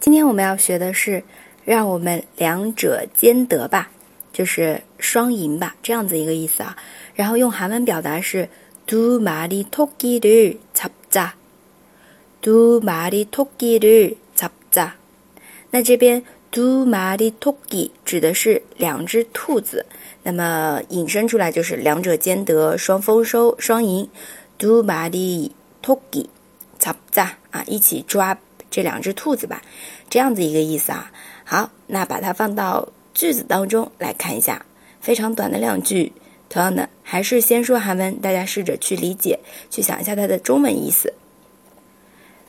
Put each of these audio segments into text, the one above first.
今天我们要学的是，让我们两者兼得吧，就是双赢吧，这样子一个意思啊。然后用韩文表达是두마리토끼를잡 자， 두마리토끼를잡 자。 那这边두마리토끼指的是两只兔子，那么引申出来就是两者兼得，双丰收，双赢。두마리토끼잡자啊，一起抓。 这两只兔子吧，这样子一个意思啊。好，那把它放到句子当中来看一下，非常短的两句。同样的，还是先说韩文，大家试着去理解，去想一下它的中文意思。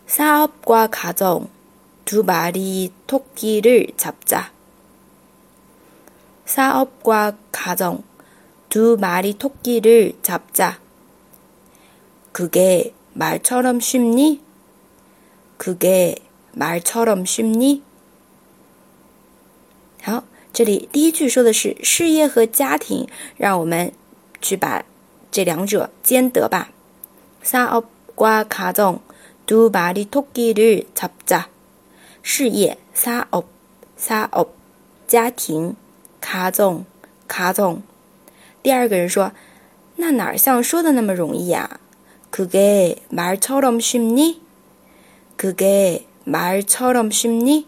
사업과가정두마리토끼를잡자사업과가정두마리토끼를잡자그게말처럼쉽니 그게말처럼쉽 니？ 好，这里第一句说的是事业和家庭，让我们去把这两者兼得吧。사업과가정두마리토끼를잡 자。 事业사업사 업， 家庭가정가 정。 第二个人说，那哪像说的那么容易呀？그게말처럼쉽 니？ 그게말처럼쉽 니？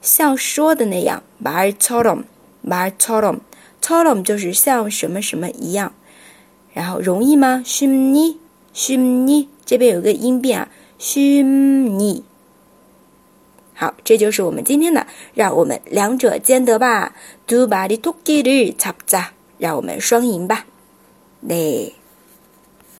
像说的那样，말처럼말처럼처럼就是像什么什么一样。然后容易吗？쉽 니？ 쉽 니？ 这边有个音变啊，쉽 니。 好，这就是我们今天的，让我们两者兼得吧。두마리토끼를잡 자， 让我们双赢吧。네